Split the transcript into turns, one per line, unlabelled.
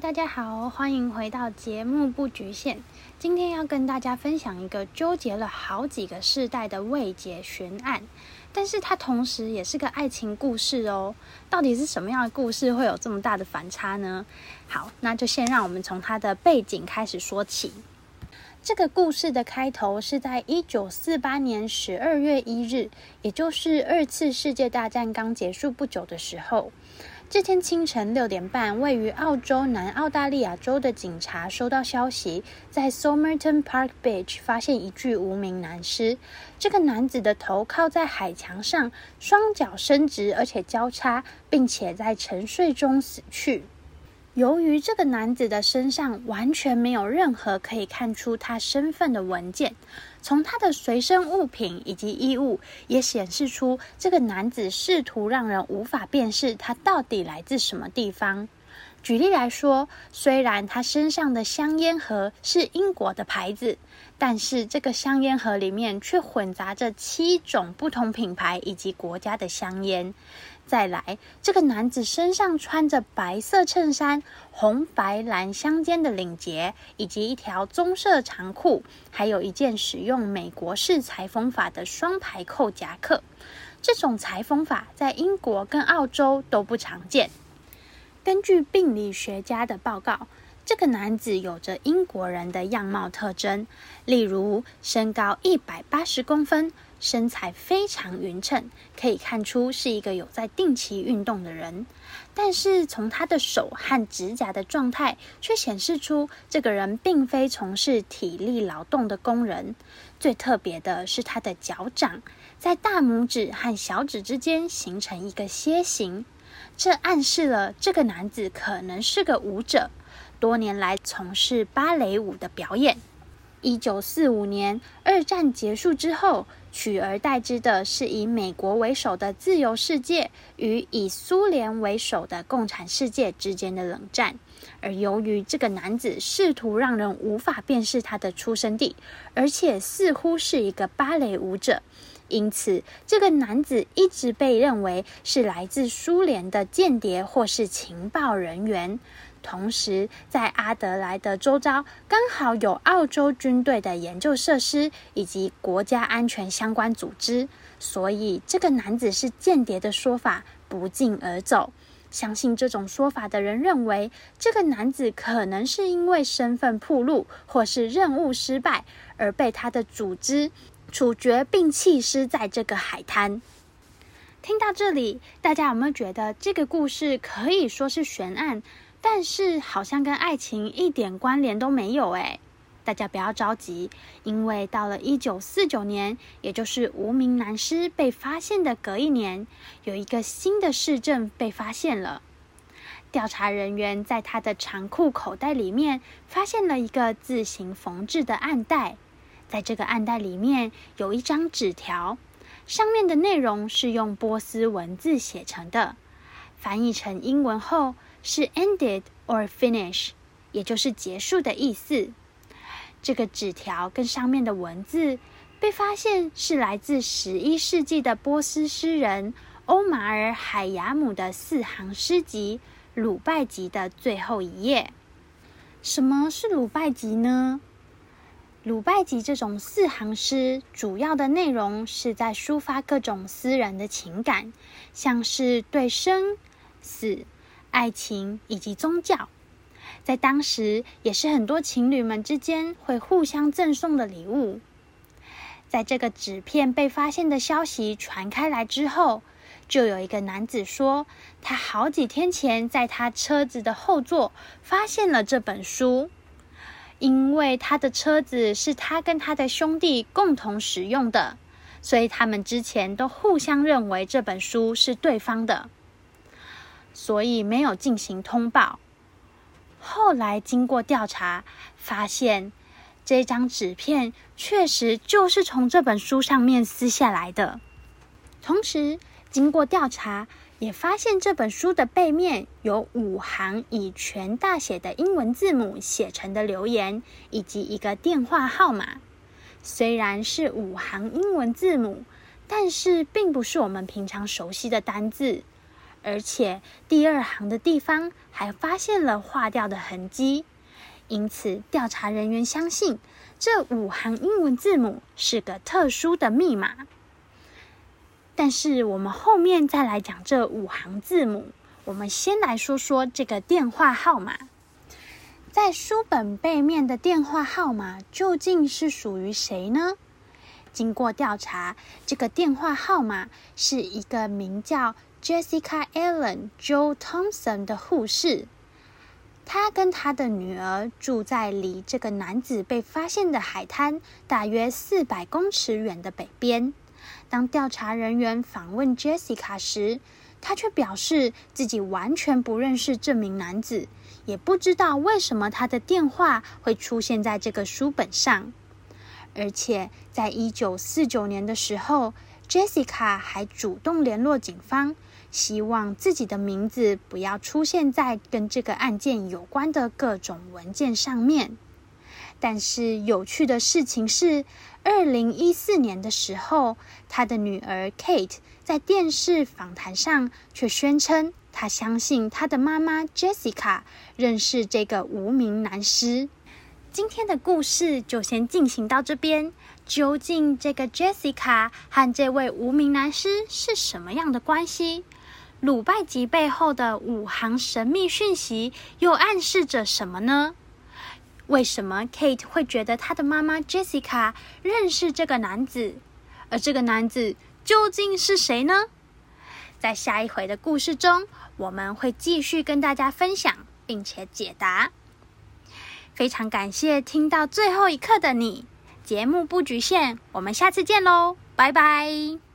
大家好，欢迎回到节目不局限。今天要跟大家分享一个纠结了好几个世代的未解悬案，但是它同时也是个爱情故事哦。到底是什么样的故事会有这么大的反差呢？好，那就先让我们从它的背景开始说起。这个故事的开头是在一九四八年十二月一日，也就是二次世界大战刚结束不久的时候。这天清晨六点半，位于澳洲南澳大利亚州的警察收到消息，在 Somerton Park Beach 发现一具无名男尸。这个男子的头靠在海墙上，双脚伸直而且交叉，并且在沉睡中死去。由于这个男子的身上完全没有任何可以看出他身份的文件，从他的随身物品以及衣物也显示出这个男子试图让人无法辨识他到底来自什么地方。举例来说，虽然他身上的香烟盒是英国的牌子，但是这个香烟盒里面却混杂着七种不同品牌以及国家的香烟。再来，这个男子身上穿着白色衬衫、红白蓝相间的领结，以及一条棕色长裤，还有一件使用美国式裁缝法的双排扣夹克。这种裁缝法在英国跟澳洲都不常见。根据病理学家的报告，这个男子有着英国人的样貌特征，例如身高一百八十公分。身材非常匀称，可以看出是一个有在定期运动的人。但是从他的手和指甲的状态，却显示出这个人并非从事体力劳动的工人。最特别的是他的脚掌，在大拇指和小指之间形成一个楔形，这暗示了这个男子可能是个舞者，多年来从事芭蕾舞的表演。一九四五年，二战结束之后。取而代之的是以美国为首的自由世界与以苏联为首的共产世界之间的冷战。而由于这个男子试图让人无法辨识他的出生地，而且似乎是一个芭蕾舞者，因此这个男子一直被认为是来自苏联的间谍或是情报人员。同时，在阿德莱德周遭刚好有澳洲军队的研究设施以及国家安全相关组织，所以这个男子是间谍的说法不胫而走。相信这种说法的人认为，这个男子可能是因为身份暴露或是任务失败而被他的组织处决并弃尸在这个海滩。听到这里，大家有没有觉得这个故事可以说是悬案？但是好像跟爱情一点关联都没有诶，大家不要着急，因为到了一九四九年，也就是无名男尸被发现的隔一年，有一个新的市政被发现了。调查人员在他的长裤口袋里面发现了一个自行缝制的暗袋，在这个暗袋里面有一张纸条，上面的内容是用波斯文字写成的，翻译成英文后。是 ended or finish，也就是结束的意思。这个纸条跟上面的文字被发现是来自十一世纪的波斯诗人欧马尔·海雅姆的四行诗集《鲁拜集》的最后一页。什么是鲁拜集呢？鲁拜集这种四行诗，主要的内容是在抒发各种私人的情感，像是对生死。爱情以及宗教，在当时也是很多情侣们之间会互相赠送的礼物。在这个纸片被发现的消息传开来之后，就有一个男子说，他好几天前在他车子的后座发现了这本书，因为他的车子是他跟他的兄弟共同使用的，所以他们之前都互相认为这本书是对方的。所以没有进行通报。后来经过调查，发现这张纸片确实就是从这本书上面撕下来的。同时，经过调查，也发现这本书的背面有五行以全大写的英文字母写成的留言，以及一个电话号码。虽然是五行英文字母，但是并不是我们平常熟悉的单字。而且第二行的地方还发现了划掉的痕迹，因此调查人员相信这五行英文字母是个特殊的密码。但是我们后面再来讲这五行字母，我们先来说说这个电话号码。在书本背面的电话号码究竟是属于谁呢？经过调查，这个电话号码是一个名叫 Jessica Allen Joe Thompson 的护士。她跟她的女儿住在离这个男子被发现的海滩大约四百公尺远的北边。当调查人员访问 Jessica 时，她却表示自己完全不认识这名男子。也不知道为什么他的电话会出现在这个书本上，而且在一九四九年的时候，Jessica 还主动联络警方，希望自己的名字不要出现在跟这个案件有关的各种文件上面。但是有趣的事情是，二零一四年的时候，他的女儿 Kate 在电视访谈上却宣称。他相信他的妈妈 Jessica 认识这个无名男尸。今天的故事就先进行到这边。究竟这个 Jessica 和这位无名男尸是什么样的关系？鲁拜吉背后的五行神秘讯息又暗示着什么呢？为什么 Kate 会觉得他的妈妈 Jessica 认识这个男子？而这个男子究竟是谁呢？在下一回的故事中。我们会继续跟大家分享，并且解答。非常感谢听到最后一刻的你。节目不局限，我们下次见喽，拜拜。